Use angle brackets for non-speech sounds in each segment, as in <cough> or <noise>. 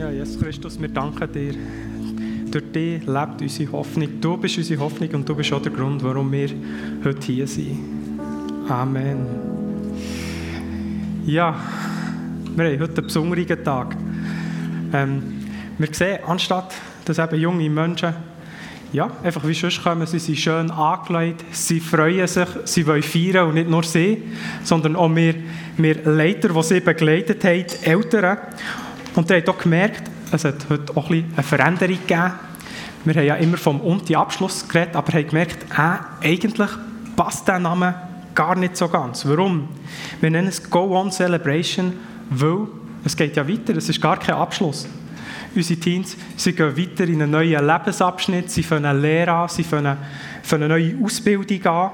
Ja, Jesus Christus, wir danken dir. Durch dich lebt unsere Hoffnung. Du bist unsere Hoffnung und du bist auch der Grund, warum wir heute hier sind. Amen. Ja, wir haben heute einen besonderen Tag. Ähm, wir sehen, anstatt dass eben junge Menschen ja, einfach wie sonst kommen, sie sind schön angelegt, sie freuen sich, sie wollen feiern und nicht nur sie, sondern auch wir, wir Leiter, die sie begleitet haben, die Eltern. Und ihr habt auch gemerkt, es hat heute auch ein eine Veränderung gegeben. Wir haben ja immer vom Unti-Abschluss geredet, aber haben gemerkt, äh, eigentlich passt der Name gar nicht so ganz. Warum? Wir nennen es Go On Celebration, weil es geht ja weiter, es ist gar kein Abschluss. Unsere Teens sie gehen weiter in einen neuen Lebensabschnitt, sie fangen Lehre an, sie fangen eine neue Ausbildung an.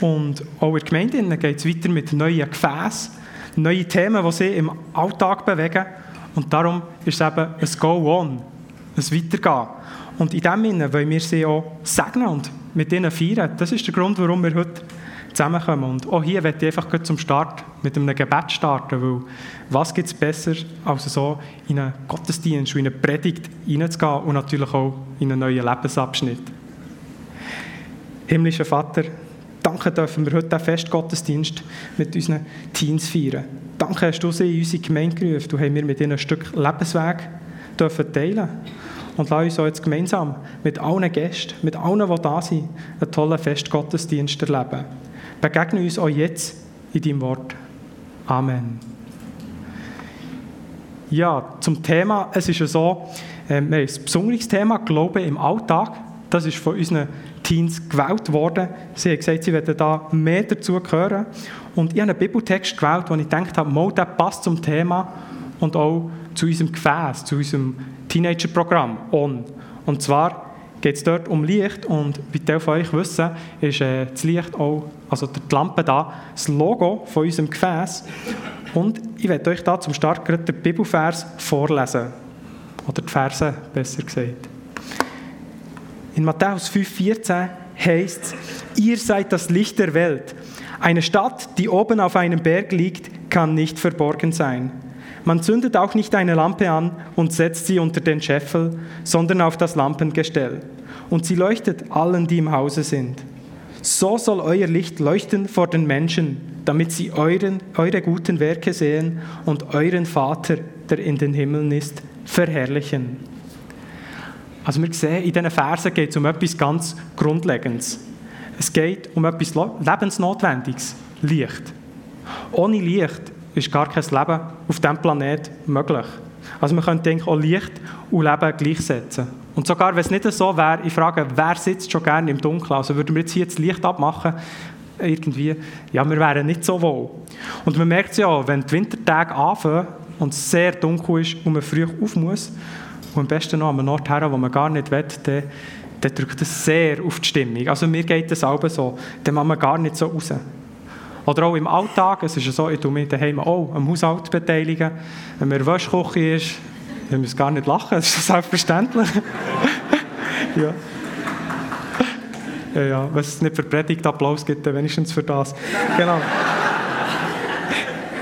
Und auch in der Gemeinde geht es weiter mit neuen Gefäßen, neuen Themen, die sie im Alltag bewegen. Und darum ist es eben ein Go-On, ein Weitergehen. Und in dem Sinne wollen wir sie auch segnen und mit ihnen feiern. Das ist der Grund, warum wir heute zusammenkommen. Und auch hier werde ich einfach zum Start mit einem Gebet starten, weil was gibt es besser, als so in einen Gottesdienst, in eine Predigt hineinzugehen und natürlich auch in einen neuen Lebensabschnitt. Himmlischer Vater, danke dürfen wir heute den Festgottesdienst mit unseren Teens feiern. Danke hast du sie in unsere Gemeinde gerufen. Du hast mir mit ihnen ein Stück Lebensweg dürfen teilen und lass uns auch jetzt gemeinsam mit allen Gästen, mit allen, die da sind, einen tollen Festgottesdienst erleben. Begegne uns auch jetzt in deinem Wort. Amen. Ja, zum Thema, es ist ja so, äh, wir haben ein besonderes Thema, Glaube im Alltag. Das ist von unseren Teens gewählt worden. Sie haben gesagt, sie werden da mehr dazu hören. Und ich habe einen Bibeltext gewählt, wo ich gedacht habe, mal, der passt zum Thema und auch zu unserem Gefäß, zu unserem Teenager-Programm On. Und zwar geht es dort um Licht und wie die von euch wissen, ist äh, das Licht auch, also die Lampe da, das Logo von unserem Gefäß. Und ich werde euch da zum Start gerade den Bibelvers vorlesen. Oder die Verse, besser gesagt. In Matthäus 5,14 heißt es, ihr seid das Licht der Welt. Eine Stadt, die oben auf einem Berg liegt, kann nicht verborgen sein. Man zündet auch nicht eine Lampe an und setzt sie unter den Scheffel, sondern auf das Lampengestell. Und sie leuchtet allen, die im Hause sind. So soll euer Licht leuchten vor den Menschen, damit sie euren, eure guten Werke sehen und euren Vater, der in den Himmeln ist, verherrlichen. Also wir sehen, in diesen Versen geht es um etwas ganz Grundlegendes. Es geht um etwas Lebensnotwendiges, Licht. Ohne Licht ist gar kein Leben auf diesem Planet möglich. Also man könnte denken, auch Licht und Leben gleichsetzen. Und sogar, wenn es nicht so wäre, ich frage, wer sitzt schon gerne im Dunkeln? Also würden wir jetzt hier das Licht abmachen, irgendwie, ja, wir wären nicht so wohl. Und man merkt es ja, wenn die Wintertage anfangen und es sehr dunkel ist und man früh auf muss, und am besten noch an einem Ort her, wo man gar nicht will, dann, dann drückt das sehr auf die Stimmung. Also mir geht das auch so, dann macht man gar nicht so raus. Oder auch im Alltag, es ist ja so, ich tue mich daheim auch am Haushalt beteiligen. Wenn man Wäschküche ist, dann müssen wir gar nicht lachen, das ist selbstverständlich. <laughs> ja. Ja, ja, wenn es nicht für Predigt Applaus gibt, dann wenigstens für das. Genau.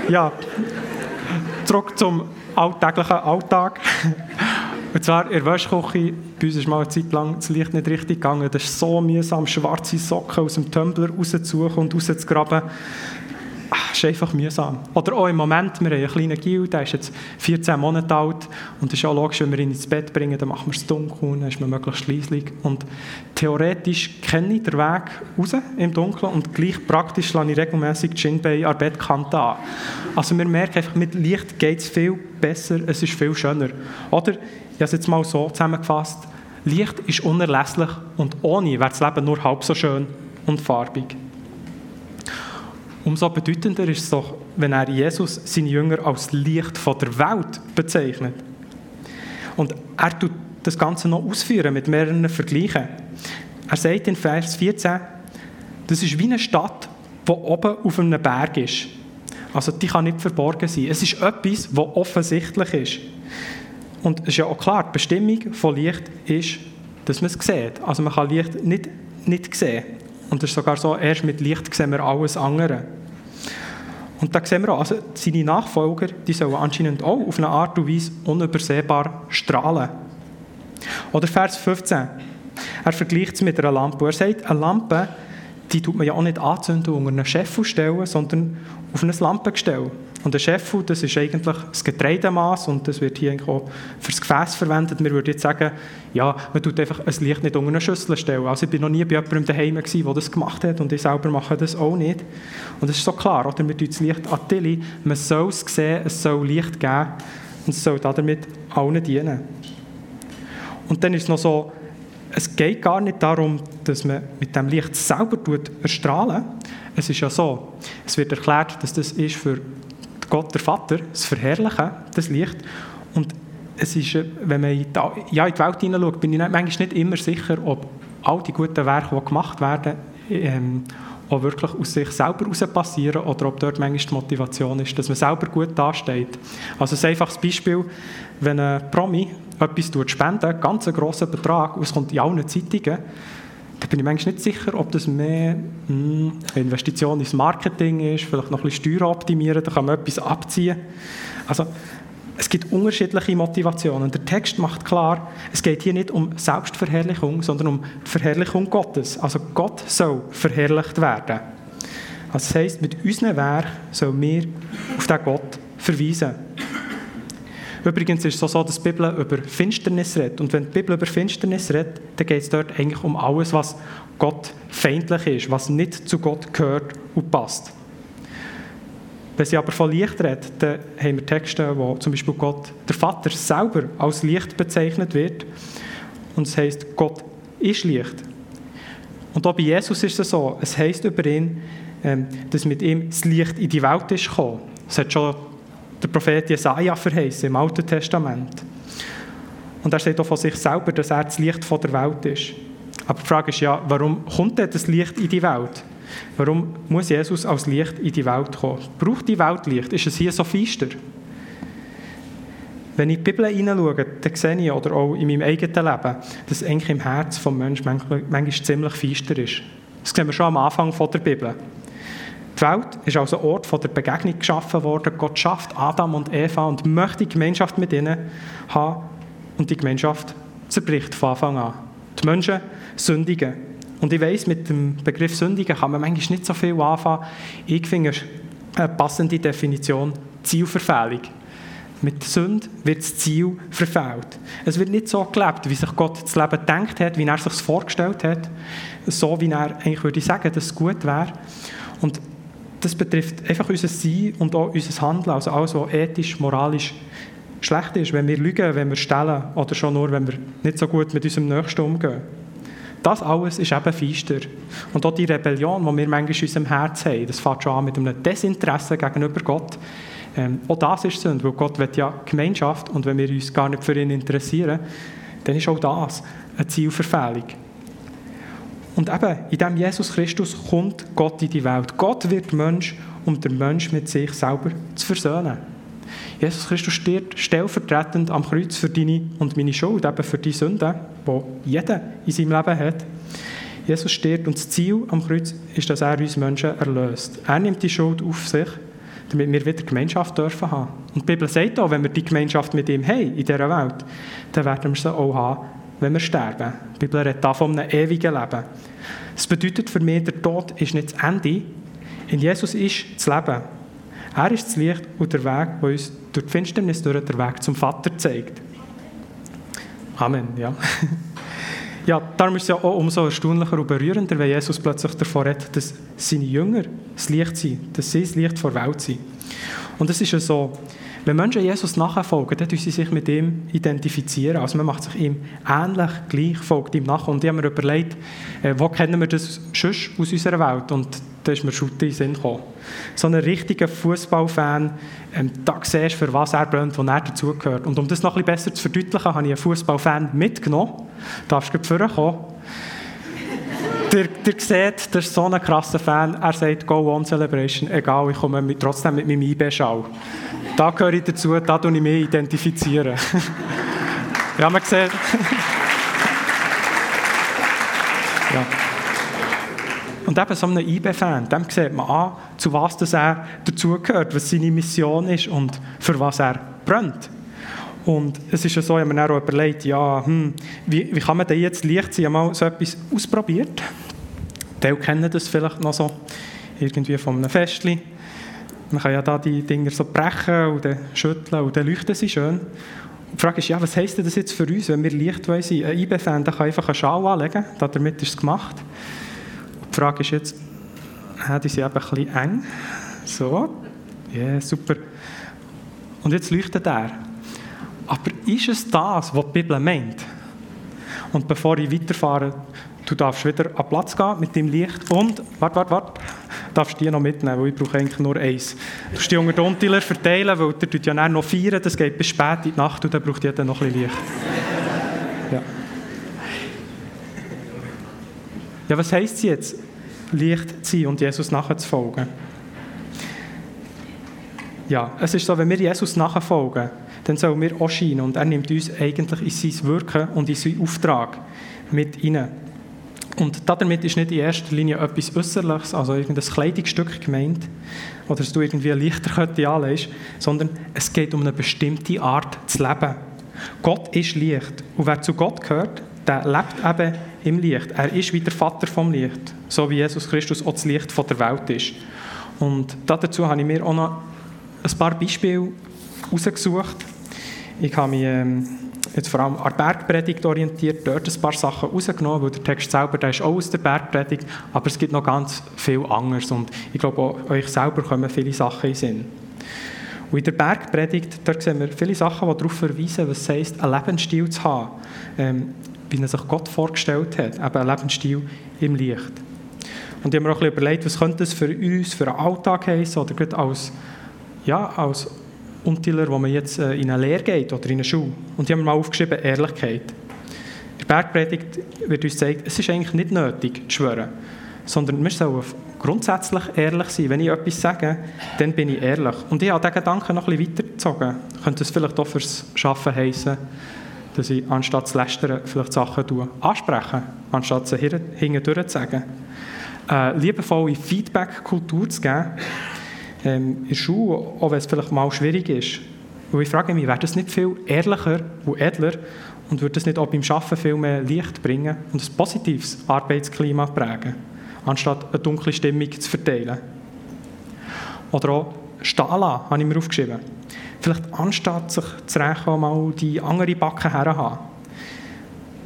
Ja, zurück zum alltäglichen Alltag. Und zwar in der Wäschküche, bei uns ist mal eine Zeit lang das Licht nicht richtig gegangen. Das ist so mühsam, schwarze Socken aus dem Tumbler rauszusuchen und rauszugraben. Das ist einfach mühsam. Oder auch im Moment, wir haben einen kleinen Gil, der ist jetzt 14 Monate alt und es ist auch logisch, wenn wir ihn ins Bett bringen, dann machen wir es dunkel, dann ist man möglichst leislich. Und theoretisch kenne ich den Weg raus im Dunkeln und gleich praktisch lasse ich regelmässig die Shinbei an der Bettkante an. Also wir merken einfach, mit Licht geht es viel besser, es ist viel schöner. Oder, habe es jetzt mal so zusammengefasst, Licht ist unerlässlich und ohne wäre das Leben nur halb so schön und farbig. Umso bedeutender ist es doch, wenn er Jesus seine Jünger als Licht von der Welt bezeichnet. Und er tut das Ganze noch ausführen mit mehreren Vergleichen. Er sagt in Vers 14, das ist wie eine Stadt, die oben auf einem Berg ist. Also die kann nicht verborgen sein. Es ist etwas, was offensichtlich ist. Und es ist ja auch klar, die Bestimmung von Licht ist, dass man es sieht. Also man kann Licht nicht, nicht sehen. Und es ist sogar so, erst mit Licht sehen wir alles andere. Und da sehen wir auch, also seine Nachfolger, die sollen anscheinend auch auf eine Art und Weise unübersehbar strahlen. Oder Vers 15. Er vergleicht es mit einer Lampe. Er sagt, eine Lampe, die tut man ja auch nicht anzünden unter einen Scheffel stellen, sondern auf ein Lampengestell. Und ein Scheffel, das ist eigentlich das Getreidemaß und das wird hier auch für das Gefäß verwendet. Wir würden jetzt sagen, ja, man tut einfach ein Licht nicht unter eine Schüssel stellen. Also ich bin noch nie bei jemandem daheim gewesen, der das gemacht hat und ich selber mache das auch nicht. Und das ist so klar, oder? Wir tun das Licht an Tilly, man soll es sehen, es soll Licht geben und es soll damit allen dienen. Und dann ist es noch so, es geht gar nicht darum, dass man mit dem Licht selber erstrahlen Es ist ja so, es wird erklärt, dass das ist für Gott, der Vater, das Verherrlichen, das Licht. Und es ist, äh, wenn man in die, ja, in die Welt hineinschaut, bin ich manchmal nicht immer sicher, ob all die guten Werke, die gemacht werden, ähm, auch wirklich aus sich selber heraus passieren oder ob dort manchmal die Motivation ist, dass man selber gut dasteht. Also ein einfaches Beispiel, wenn ein Promi etwas spenden, ganz einen grossen Betrag, und es kommt in allen Zeitungen, da bin ich manchmal nicht sicher, ob das mehr mh, hm, Investition ins Marketing ist, vielleicht noch ein bisschen Steuern optimieren, da kann man etwas abziehen. Also es gibt unterschiedliche Motivationen. Der Text macht klar, es geht hier nicht um Selbstverherrlichung, sondern um die Verherrlichung Gottes. Also Gott soll verherrlicht werden. Also das heisst, mit unserem Werk sollen wir auf den Gott verweisen. Übrigens ist es so, dass die Bibel über Finsternis redet. Und wenn die Bibel über Finsternis redet, dann geht es dort eigentlich um alles, was Gott feindlich ist, was nicht zu Gott gehört und passt. Wenn sie aber von Licht redet, dann haben wir Texte, wo zum Beispiel Gott, der Vater, selber als Licht bezeichnet wird. Und es heißt, Gott ist Licht. Und auch bei Jesus ist es so, es heißt über ihn, ähm, dass mit ihm das Licht in die Welt ist gekommen. Es hat schon der Prophet Jesaja verheißen im Alten Testament. Und er sagt auch von sich selber, dass er das Licht von der Welt ist. Aber die Frage ist ja, warum kommt denn das Licht in die Welt? Warum muss Jesus als Licht in die Welt kommen? Braucht die Welt Licht? Ist es hier so feister? Wenn ich in die Bibel hineinschaue, dann sehe ich, oder auch in meinem eigenen Leben, dass eigentlich im Herz des Menschen manchmal ziemlich feister ist. Das sehen wir schon am Anfang der Bibel. Die Welt ist als ein Ort der Begegnung geschaffen worden. Gott schafft Adam und Eva und möchte Gemeinschaft mit ihnen haben. Und die Gemeinschaft zerbricht von Anfang an. Die Menschen sündigen. Und ich weiss, mit dem Begriff Sündigen kann man manchmal nicht so viel anfangen. Ich finde eine passende Definition Zielverfehlung. Mit Sünde wird das Ziel verfehlt. Es wird nicht so gelebt, wie sich Gott das Leben gedacht hat, wie er es sich vorgestellt hat, so wie er eigentlich würde sagen, dass es gut wäre. Und das betrifft einfach unser Sein und auch unser Handeln, also alles, was ethisch, moralisch schlecht ist, wenn wir lügen, wenn wir stellen oder schon nur, wenn wir nicht so gut mit unserem Nächsten umgehen. Das alles ist eben feister. Und auch die Rebellion, die wir manchmal in unserem Herz haben, das fängt schon an mit einem Desinteresse gegenüber Gott. Ähm, auch das ist Sünde, weil Gott will ja Gemeinschaft und wenn wir uns gar nicht für ihn interessieren, dann ist auch das eine Zielverfehlung. Und eben, in dem Jesus Christus kommt Gott in die Welt. Gott wird Mensch, um den Mensch mit sich selber zu versöhnen. Jesus Christus stirbt stellvertretend am Kreuz für deine und meine Schuld, eben für die Sünden, die jeder in seinem Leben hat. Jesus stirbt und das Ziel am Kreuz ist, dass er uns Menschen erlöst. Er nimmt die Schuld auf sich, damit wir wieder Gemeinschaft dürfen haben. Und die Bibel sagt auch, wenn wir die Gemeinschaft mit ihm haben in dieser Welt, dann werden wir sie auch haben wenn wir sterben. Die Bibel redet da von einem ewigen Leben. Das bedeutet für mich, der Tod ist nicht das Ende. In Jesus ist das Leben. Er ist das Licht und der Weg, der uns durch die Finsternis durch den Weg zum Vater zeigt. Amen, ja. <laughs> Ja, darum ist es ja auch umso erstaunlicher und berührender, wenn Jesus plötzlich davon redet, dass seine Jünger das Licht sind, dass sie das Licht der Welt sind. Und es ist ja so, wenn Menschen Jesus nachfolgen, dann sie sich mit ihm identifizieren. Also man macht sich ihm ähnlich, gleich, folgt ihm nach. Und ich habe mir überlegt, äh, wo kennen wir das schon aus unserer Welt? Und da ist mir schon in den Sinn gekommen. So ein richtiger Fußballfan, ähm, da siehst du, für was er brennt, wo er dazugehört. Und um das noch ein bisschen besser zu verdeutlichen, habe ich einen Fußballfan mitgenommen. Darfst du vorkommen? der, der sieht, das ist so ein krasser Fan, er sagt Go On Celebration, egal, ich komme mit, trotzdem mit meinem IB-Schau. Da gehöre ich dazu, da tue ich mich identifizieren. <laughs> ja, man sieht. ja. Und eben so einem IB-Fan, dem sieht man an, zu was das er dazugehört, was seine Mission ist und für was er brennt. Und es ist ja so, ich habe mir auch überlegt, ja, hm, wie, wie kann man denn jetzt Licht sein? Ich habe mal so etwas ausprobiert. Die kennen das vielleicht noch so, irgendwie von einem Festchen. Man kann ja da die Dinger so brechen und schütteln und dann leuchten sie schön. Die Frage ist, ja, was heisst das jetzt für uns, wenn wir Licht wollen sein? Ein IB-Fan kann einfach einen Schal anlegen, damit ist es gemacht. Die Frage ist jetzt, die sind eben ein bisschen eng. So, ja, yeah, super. Und jetzt leuchtet er. Aber ist es das, was die Bibel meint? Und bevor ich weiterfahre, du darfst wieder an Platz gehen mit dem Licht und, warte, warte, warte, darfst die noch mitnehmen, weil ich brauche eigentlich nur eins. Du musst die unter den verteilen, weil der tut ja noch feiern, das geht bis spät in die Nacht und dann braucht jeder noch ein bisschen Licht. Ja. Ja, was heisst es jetzt, Licht zu sein und Jesus nachzufolgen? Ja, es ist so, wenn wir Jesus nachfolgen, dann sollen wir auch scheinen. Und er nimmt uns eigentlich in sein Wirken und in seinen Auftrag mit hinein. Und damit ist nicht in erster Linie etwas Äußerliches, also irgendein Kleidungsstück gemeint, oder dass du irgendwie Lichterkette anlegst, sondern es geht um eine bestimmte Art zu leben. Gott ist Licht. Und wer zu Gott gehört, der lebt eben im Licht. Er ist wie der Vater vom Licht, so wie Jesus Christus auch das Licht von der Welt ist. Und dazu habe ich mir auch noch ein paar Beispiele herausgesucht. Ich habe mich ähm, jetzt vor allem an der Bergpredigt orientiert, dort ein paar Sachen rausgenommen, weil der Text selber der ist auch aus der Bergpredigt, aber es gibt noch ganz viel anderes und ich glaube, auch euch selber kommen viele Sachen in Sinn. Und in der Bergpredigt, dort sehen wir viele Sachen, die darauf verweisen, was es heisst, einen Lebensstil zu haben, ähm, wie er sich Gott vorgestellt hat, eben ein Lebensstil im Licht. Und ich habe mir auch ein bisschen überlegt, was könnte das für uns, für einen Alltag heißen, oder gerade als, ja, als Untiler, wo man jetzt äh, in eine Lehre geht oder in eine Schule. Und die haben mal aufgeschrieben, Ehrlichkeit. In der Bergpredigt wird uns gesagt, es ist eigentlich nicht nötig zu schwören, sondern wir sollen grundsätzlich ehrlich sein. Wenn ich etwas sage, dann bin ich ehrlich. Und ich habe diesen Gedanken noch ein bisschen weitergezogen. Könnte es vielleicht auch fürs Schaffen heißen, dass ich anstatt zu lästern vielleicht Sachen tue, ansprechen, anstatt sie hinten zu sagen. Eine liebevolle Feedback-Kultur zu geben, ähm, in der Schule, auch wenn es vielleicht mal schwierig ist. Und ich frage mich, wäre das nicht viel ehrlicher und edler und würde das nicht auch beim Arbeiten viel mehr Licht bringen und ein positives Arbeitsklima prägen, anstatt eine dunkle Stimmung zu verteilen? Oder auch Stala habe ich mir aufgeschrieben. Vielleicht anstatt sich zu rächen, mal die andere Backe herhaben.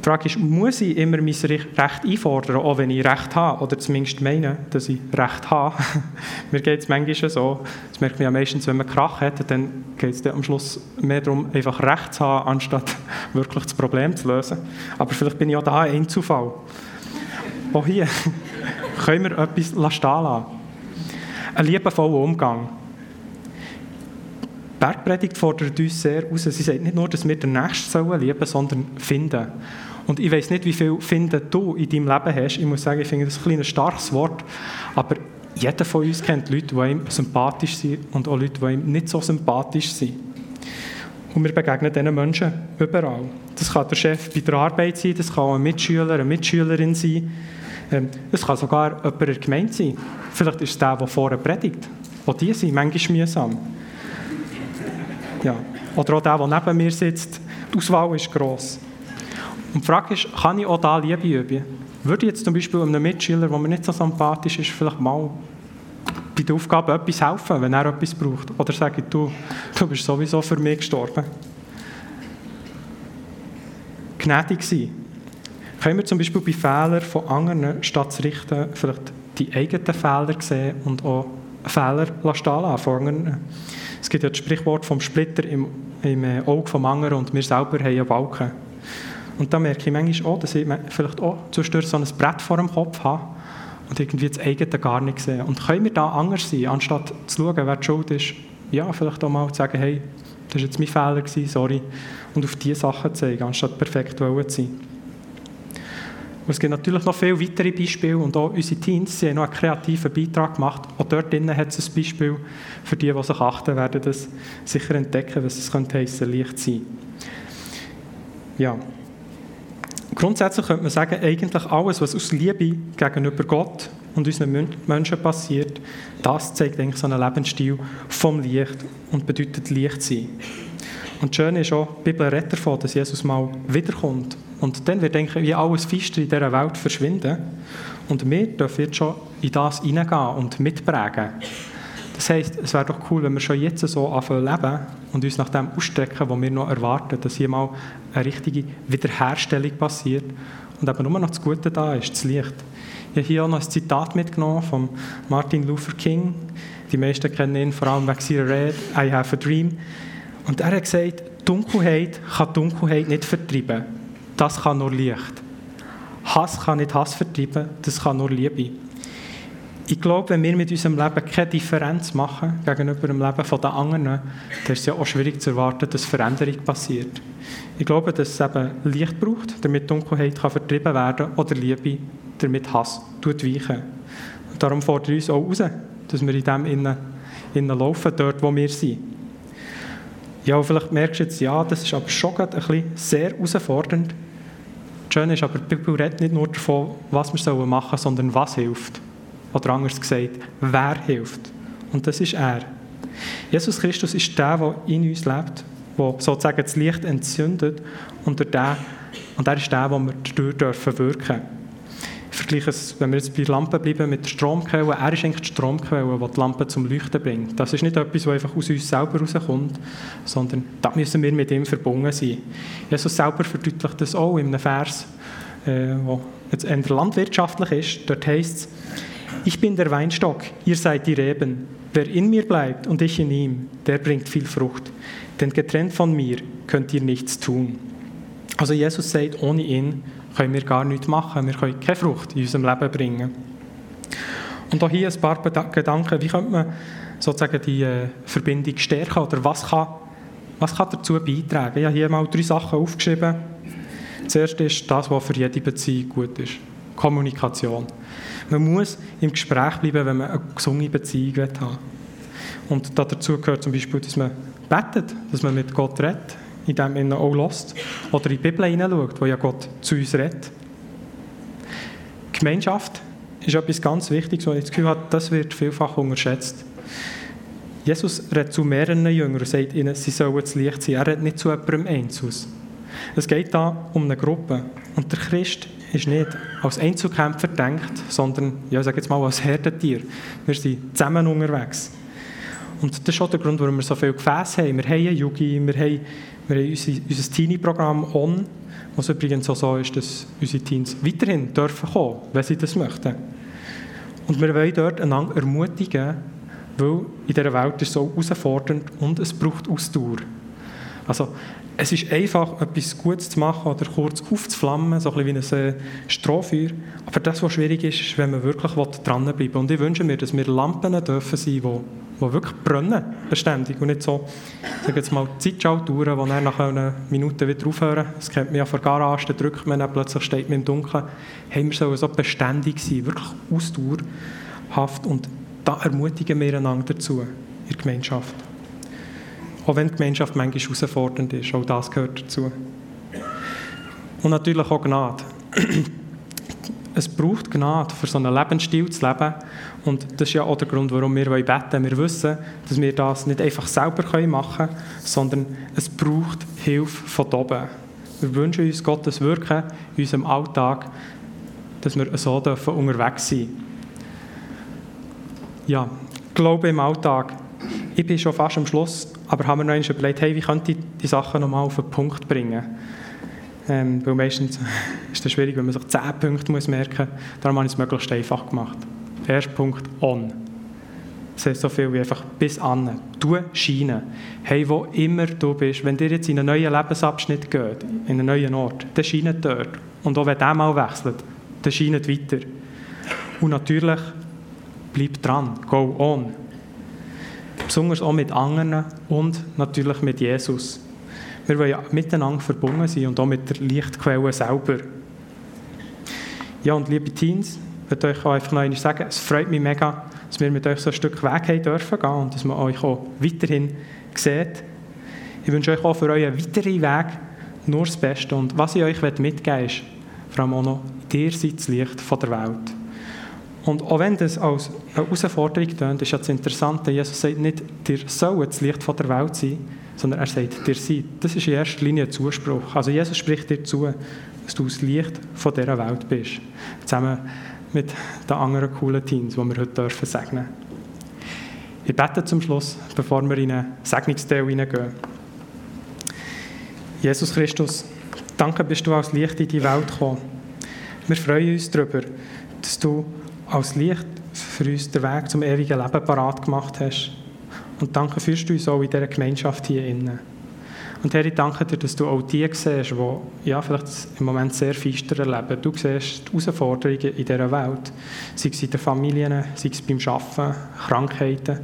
Die Frage ist, muss ich immer mein Recht einfordern, auch wenn ich Recht habe, oder zumindest meine, dass ich Recht habe. <laughs> Mir geht es manchmal so, das merkt man ja meistens, wenn man Krach hat, dann geht es am Schluss mehr darum, einfach Recht zu haben, anstatt <laughs> wirklich das Problem zu lösen. Aber vielleicht bin ich auch da ein Zufall. Auch hier <laughs> können wir etwas stehen lassen. Ein liebevoller Umgang. Bergpredigt fordert uns sehr aus. Sie sagt nicht nur, dass wir den Nächsten lieben sollen, sondern finden. Und ich weiß nicht, wie viel Finden du in deinem Leben hast. Ich muss sagen, ich finde das ein kleines starkes Wort. Aber jeder von uns kennt Leute, die ihm sympathisch sind und auch Leute, die ihm nicht so sympathisch sind. Und wir begegnen diesen Menschen überall. Das kann der Chef bei der Arbeit sein, das kann auch ein Mitschüler, eine Mitschülerin sein. Ähm, es kann sogar jemand in der Gemeinde sein. Vielleicht ist es der, der vorher predigt. Auch die sind manchmal mühsam. Ja. Oder auch der, der neben mir sitzt. Die Auswahl ist gross. Und die Frage ist, kann ich auch da Liebe üben? Würde ich jetzt zum Beispiel einem Mitschüler, der mir nicht so sympathisch ist, vielleicht mal bei der Aufgabe etwas helfen, wenn er etwas braucht? Oder sage ich, du, du bist sowieso für mich gestorben? Gnädig sein. Können wir zum Beispiel bei Fehlern von anderen, statt zu richten, vielleicht die eigenen Fehler sehen und auch Fehler stehen lassen? Es gibt ja das Sprichwort vom Splitter im, im Auge vom anderen und wir selber haben einen Balken. Und da merke ich manchmal auch, dass ich vielleicht auch zwischendurch so ein Brett vor dem Kopf habe und irgendwie das eigene gar nicht sehe. Und können wir da anders sein, anstatt zu schauen, wer die Schuld ist? Ja, vielleicht auch mal zu sagen, hey, das war jetzt mein Fehler, gewesen, sorry. Und auf diese Sachen zu zeigen, anstatt perfekt zu sein. Und es gibt natürlich noch viele weitere Beispiele und auch unsere Teams sie haben noch einen kreativen Beitrag gemacht. Auch dort drinnen hat es ein Beispiel für die, die sich achten, werden das sicher entdecken, was es könnte heissen, leicht sein. Ja, Grundsätzlich könnte man sagen, eigentlich alles, was aus Liebe gegenüber Gott und unseren Menschen passiert, das zeigt eigentlich so einen Lebensstil vom Licht und bedeutet Licht sein. Und das Schöne ist auch, die Bibel redet davon, dass Jesus mal wiederkommt. Und dann wird eigentlich wie alles Fister in dieser Welt verschwinden. Und wir dürfen jetzt schon in das hineingehen und mitprägen. Das heisst, es wäre doch cool, wenn wir schon jetzt so anfangen leben und uns nach dem ausstrecken, was wir noch erwarten, dass hier mal eine richtige Wiederherstellung passiert und eben nur noch das Gute da ist, das Licht. Ich habe hier auch noch ein Zitat mitgenommen von Martin Luther King. Die meisten kennen ihn vor allem wegen seiner Rede «I have a dream». Und er hat gesagt, Dunkelheit kann Dunkelheit nicht vertreiben. Das kann nur Licht. Hass kann nicht Hass vertreiben, das kann nur Liebe. Ich glaube, wenn wir mit unserem Leben keine Differenz machen gegenüber dem Leben der anderen, dann ist es ja auch schwierig zu erwarten, dass Veränderung passiert. Ich glaube, dass es eben Licht braucht, damit Dunkelheit kann vertrieben werden oder Liebe, damit Hass weichen Und darum fordert uns auch raus, dass wir in dem innen, innen laufen, dort, wo wir sind. Ja, vielleicht merkst du jetzt, ja, das ist aber schon ein bisschen sehr herausfordernd. Das Schöne ist aber, die Bibel redet nicht nur davon, was wir machen sollen, sondern was hilft. Oder anders gesagt, wer hilft. Und das ist er. Jesus Christus ist der, der in uns lebt, der sozusagen das Licht entzündet und, der, und er ist der, wo wir dadurch wirken dürfen. Ich vergleiche es, wenn wir jetzt bei Lampen bleiben, mit der Stromquelle. Er ist eigentlich die Stromquelle, die die Lampe zum Leuchten bringt. Das ist nicht etwas, was einfach aus uns selber rauskommt, sondern da müssen wir mit ihm verbunden sein. Jesus selber verdeutlicht das auch in einem Vers, äh, wo jetzt eher landwirtschaftlich ist. Dort heißt es, ich bin der Weinstock, ihr seid die Reben. Wer in mir bleibt und ich in ihm, der bringt viel Frucht. Denn getrennt von mir könnt ihr nichts tun. Also Jesus sagt, ohne ihn können wir gar nichts machen. Wir können keine Frucht in unserem Leben bringen. Und auch hier ein paar Gedanken, wie könnte man sozusagen die äh, Verbindung stärken oder was kann, was kann dazu beitragen? Ich habe hier mal drei Sachen aufgeschrieben. Das erste ist das, was für jede Beziehung gut ist. Kommunikation. Man muss im Gespräch bleiben, wenn man eine gesunde Beziehung will. Und dazu gehört zum Beispiel, dass man betet, dass man mit Gott redet, in dem man auch lässt. Oder in die Bibel hineinschaut, wo ja Gott zu uns redet. Gemeinschaft ist etwas ganz Wichtiges, wo ich das Gefühl habe, das wird vielfach unterschätzt. Jesus redet zu mehreren Jüngern und sagt ihnen, sie sollen das Licht sein. Er redet nicht zu jemandem Einzelnen. Es geht da um eine Gruppe. Und der Christ ist nicht als Einzelkämpfer denkt, sondern, ja, sage jetzt mal, als Herdentier. Wir sind zusammen unterwegs. Und das ist auch der Grund, warum wir so viele Gefäße haben. Wir haben eine Yugi, wir haben, wir haben unser, unser Teenie-Programm ON, was übrigens auch so ist, dass unsere Teens weiterhin dürfen kommen, wenn sie das möchten. Und wir wollen dort einander ermutigen, weil in dieser Welt ist es so herausfordernd und es braucht Ausdauer. Also es ist einfach, etwas Gutes zu machen oder kurz aufzuflammen, so ein bisschen wie ein äh, Strohfeuer. Aber das, was schwierig ist, ist, wenn man wirklich dranbleiben will. Und ich wünsche mir, dass wir Lampen dürfen sein, die, die wirklich brennen, beständig. Und nicht so, sage jetzt mal, Zeitschaltuhren, die dann nach einer Minute wieder aufhören. Das kennt man ja von Garage, da drückt man dann, plötzlich steht man im Dunkeln. Hey, wir sollen so beständig sein, wirklich ausdauerhaft. Und da ermutigen wir einander dazu, in der Gemeinschaft. Auch wenn die Gemeinschaft manchmal herausfordernd ist, auch das gehört dazu. Und natürlich auch Gnade. <clears throat> Es braucht Gnade, für so einen Lebensstil zu leben. Und das ist ja auch der Grund, warum wir beten wollen. Wir wissen, dass wir das nicht einfach selber machen können, sondern es braucht Hilfe von oben. Wir wünschen uns Gottes Wirken in unserem Alltag, dass wir so dürfen unterwegs sein dürfen. Ja, Glaube im Alltag. Ich bin schon fast am Schluss aber haben wir noch überlegt, hey, wie könnte ich die Sachen nochmal auf den Punkt bringen? Ähm, weil meistens <laughs> ist es schwierig, wenn man sich zehn Punkte muss merken muss. Darum habe ich es möglichst einfach gemacht. Erster Punkt, on. Das heißt so viel wie einfach bis an. Du scheinen. Hey, wo immer du bist, wenn dir jetzt in einen neuen Lebensabschnitt geht, in einen neuen Ort, dann scheint dort. Und auch wenn der mal wechselt, dann scheint weiter. Und natürlich, bleib dran, go on besonders auch mit anderen und natürlich mit Jesus. Wir wollen ja miteinander verbunden sein und auch mit der Lichtquelle selber. Ja, und liebe Teens, ich möchte euch auch einfach noch einmal sagen, es freut mich mega, dass wir mit euch so ein Stück Weg haben dürfen gehen und dass man euch auch weiterhin sieht. Ich wünsche euch auch für euren weiteren Weg nur das Beste. Und was ich euch mitgeben möchte, ist vor allem auch noch, ihr seid das Licht der Welt. Und auch wenn das als eine Herausforderung klingt, ist das Interessante, Jesus sagt nicht, dir soll das Licht von der Welt sein, sondern er sagt, dir seid. Das ist in erster Linie ein Zuspruch. Also Jesus spricht dir zu, dass du das Licht von dieser Welt bist. Zusammen mit den anderen coolen Teams, die wir heute dürfen segnen Ich bete zum Schluss, bevor wir in einen Segnungsteil hineingehen. Jesus Christus, danke bist du als Licht in die Welt gekommen. Wir freuen uns darüber, dass du als Licht für uns den Weg zum ewigen Leben parat gemacht hast. Und danke führst du uns auch in dieser Gemeinschaft hier innen. Und Herr, ich danke dir, dass du auch die siehst, die ja, vielleicht im Moment sehr feister erleben. Du siehst die Herausforderungen in dieser Welt, sei es in den Familien, sei es beim Arbeiten, Krankheiten.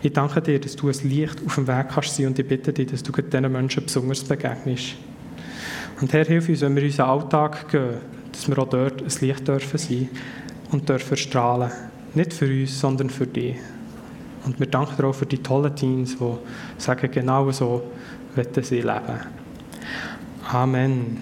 Ich danke dir, dass du ein Licht auf dem Weg kannst sein und ich bitte dich, dass du diesen Menschen besonders begegnest. Und Herr, hilf uns, wenn wir unseren Alltag gehen, dass wir auch dort ein Licht dürfen sein und dürfen strahlen. Nicht für uns, sondern für dich. Und wir danken dir auch für die tollen Teams, die sagen, genau so wollen sie leben. Amen.